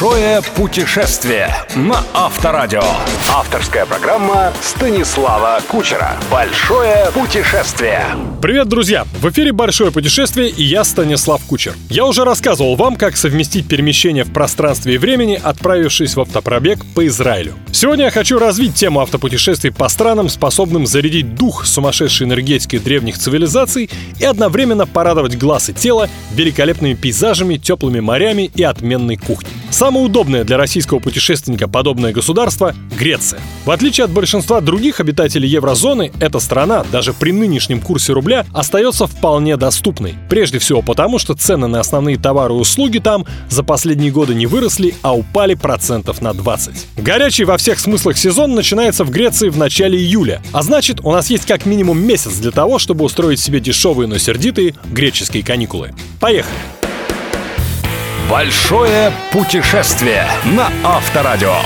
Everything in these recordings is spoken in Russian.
Большое путешествие на Авторадио. Авторская программа Станислава Кучера. Большое путешествие. Привет, друзья! В эфире «Большое путешествие» и я Станислав Кучер. Я уже рассказывал вам, как совместить перемещение в пространстве и времени, отправившись в автопробег по Израилю. Сегодня я хочу развить тему автопутешествий по странам, способным зарядить дух сумасшедшей энергетики древних цивилизаций и одновременно порадовать глаз и тело великолепными пейзажами, теплыми морями и отменной кухней. Самое удобное для российского путешественника подобное государство – Греция. В отличие от большинства других обитателей еврозоны, эта страна даже при нынешнем курсе рубля остается вполне доступной. Прежде всего потому, что цены на основные товары и услуги там за последние годы не выросли, а упали процентов на 20. Горячий во всех смыслах сезон начинается в Греции в начале июля, а значит у нас есть как минимум месяц для того, чтобы устроить себе дешевые, но сердитые греческие каникулы. Поехали! Большое путешествие на Авторадио.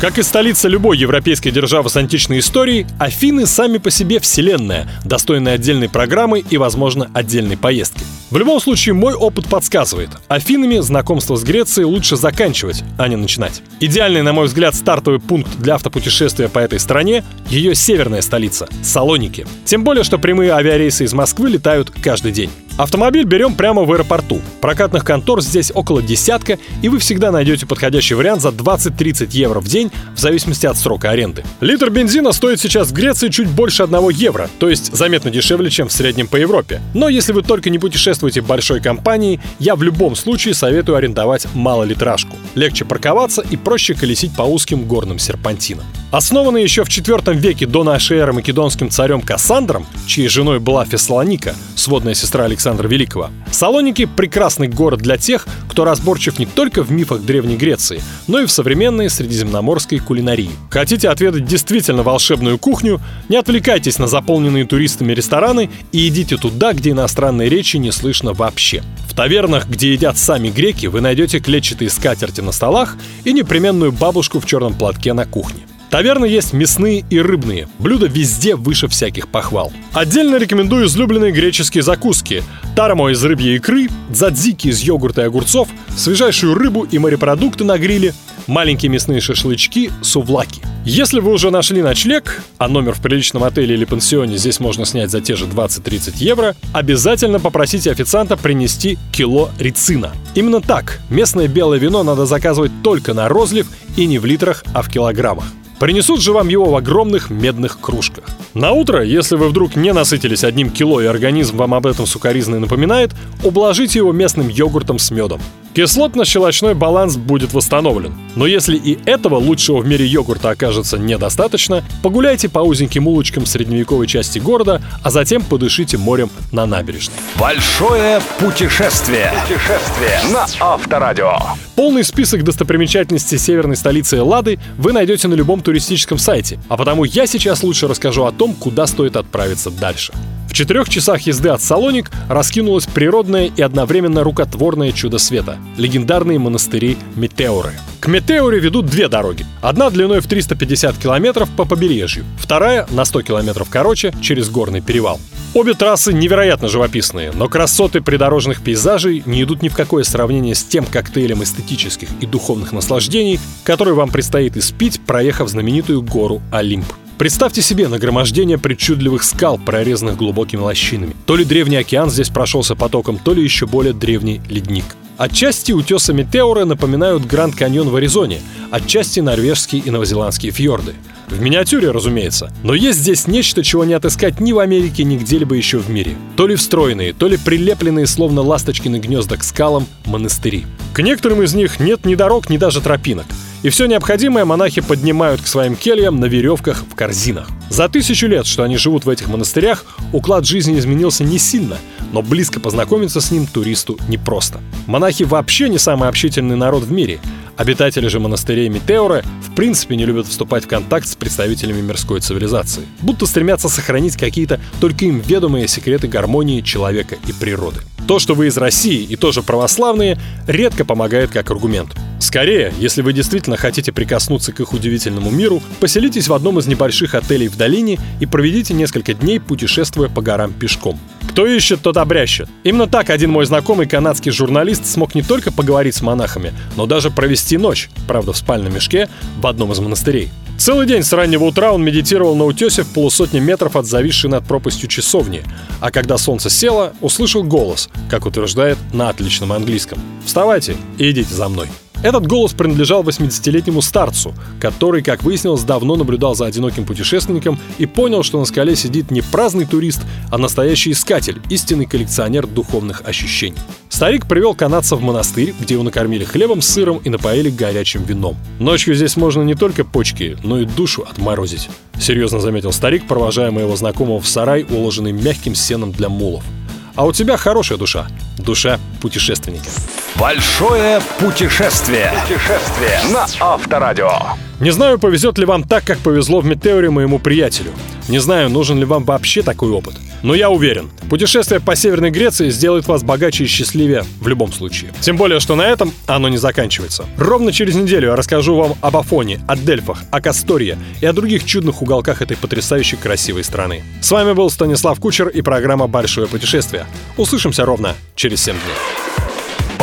Как и столица любой европейской державы с античной историей, Афины сами по себе вселенная, достойная отдельной программы и, возможно, отдельной поездки. В любом случае, мой опыт подсказывает, Афинами знакомство с Грецией лучше заканчивать, а не начинать. Идеальный, на мой взгляд, стартовый пункт для автопутешествия по этой стране – ее северная столица – Салоники. Тем более, что прямые авиарейсы из Москвы летают каждый день. Автомобиль берем прямо в аэропорту. Прокатных контор здесь около десятка, и вы всегда найдете подходящий вариант за 20-30 евро в день, в зависимости от срока аренды. Литр бензина стоит сейчас в Греции чуть больше 1 евро, то есть заметно дешевле, чем в среднем по Европе. Но если вы только не путешествуете большой компании, я в любом случае советую арендовать малолитражку. Легче парковаться и проще колесить по узким горным серпантинам. Основанный еще в IV веке до нашей эры македонским царем Кассандром, чьей женой была Фессалоника, сводная сестра Александра Великого. Салоники – прекрасный город для тех, кто разборчив не только в мифах Древней Греции, но и в современной средиземноморской кулинарии. Хотите отведать действительно волшебную кухню? Не отвлекайтесь на заполненные туристами рестораны и идите туда, где иностранной речи не слышно вообще. В тавернах, где едят сами греки, вы найдете клетчатые скатерти на столах и непременную бабушку в черном платке на кухне. Таверны есть мясные и рыбные. Блюда везде выше всяких похвал. Отдельно рекомендую излюбленные греческие закуски. Тарамо из рыбьей икры, дзадзики из йогурта и огурцов, свежайшую рыбу и морепродукты на гриле, маленькие мясные шашлычки, сувлаки. Если вы уже нашли ночлег, а номер в приличном отеле или пансионе здесь можно снять за те же 20-30 евро, обязательно попросите официанта принести кило рицина. Именно так, местное белое вино надо заказывать только на розлив и не в литрах, а в килограммах. Принесут же вам его в огромных медных кружках. На утро, если вы вдруг не насытились одним кило и организм вам об этом сукоризно напоминает, ублажите его местным йогуртом с медом. Кислотно-щелочной баланс будет восстановлен. Но если и этого лучшего в мире йогурта окажется недостаточно, погуляйте по узеньким улочкам средневековой части города, а затем подышите морем на набережной. Большое путешествие. Путешествие на Авторадио. Полный список достопримечательностей северной столицы Эллады вы найдете на любом туристическом сайте, а потому я сейчас лучше расскажу о том, куда стоит отправиться дальше. В четырех часах езды от Салоник раскинулось природное и одновременно рукотворное чудо света – легендарные монастыри Метеоры. К Метеоре ведут две дороги. Одна длиной в 350 километров по побережью, вторая на 100 километров короче через горный перевал. Обе трассы невероятно живописные, но красоты придорожных пейзажей не идут ни в какое сравнение с тем коктейлем эстетических и духовных наслаждений, который вам предстоит испить, проехав знаменитую гору Олимп. Представьте себе нагромождение причудливых скал, прорезанных глубокими лощинами. То ли древний океан здесь прошелся потоком, то ли еще более древний ледник. Отчасти утесы Метеора напоминают Гранд Каньон в Аризоне, отчасти норвежские и новозеландские фьорды. В миниатюре, разумеется. Но есть здесь нечто, чего не отыскать ни в Америке, ни где-либо еще в мире. То ли встроенные, то ли прилепленные, словно ласточкины гнезда к скалам, монастыри. К некоторым из них нет ни дорог, ни даже тропинок. И все необходимое монахи поднимают к своим кельям на веревках в корзинах. За тысячу лет, что они живут в этих монастырях, уклад жизни изменился не сильно, но близко познакомиться с ним туристу непросто. Монахи вообще не самый общительный народ в мире. Обитатели же монастырей Метеора в принципе не любят вступать в контакт с представителями мирской цивилизации, будто стремятся сохранить какие-то только им ведомые секреты гармонии человека и природы. То, что вы из России и тоже православные, редко помогает как аргумент. Скорее, если вы действительно хотите прикоснуться к их удивительному миру, поселитесь в одном из небольших отелей в долине и проведите несколько дней, путешествуя по горам пешком. Кто ищет, тот обрящет. Именно так один мой знакомый канадский журналист смог не только поговорить с монахами, но даже провести ночь, правда в спальном мешке, в одном из монастырей. Целый день с раннего утра он медитировал на утесе в полусотни метров от зависшей над пропастью часовни, а когда солнце село, услышал голос, как утверждает на отличном английском. «Вставайте и идите за мной». Этот голос принадлежал 80-летнему старцу, который, как выяснилось, давно наблюдал за одиноким путешественником и понял, что на скале сидит не праздный турист, а настоящий искатель, истинный коллекционер духовных ощущений. Старик привел канадца в монастырь, где его накормили хлебом сыром и напоили горячим вином. Ночью здесь можно не только почки, но и душу отморозить. Серьезно заметил старик, провожая моего знакомого в сарай, уложенный мягким сеном для мулов. А у тебя хорошая душа. Душа путешественника. Большое путешествие. Путешествие на Авторадио. Не знаю, повезет ли вам так, как повезло в Метеоре моему приятелю. Не знаю, нужен ли вам вообще такой опыт. Но я уверен, путешествие по Северной Греции сделает вас богаче и счастливее в любом случае. Тем более, что на этом оно не заканчивается. Ровно через неделю я расскажу вам об Афоне, о Дельфах, о Кастории и о других чудных уголках этой потрясающей красивой страны. С вами был Станислав Кучер и программа «Большое путешествие». Услышимся ровно через 7 дней.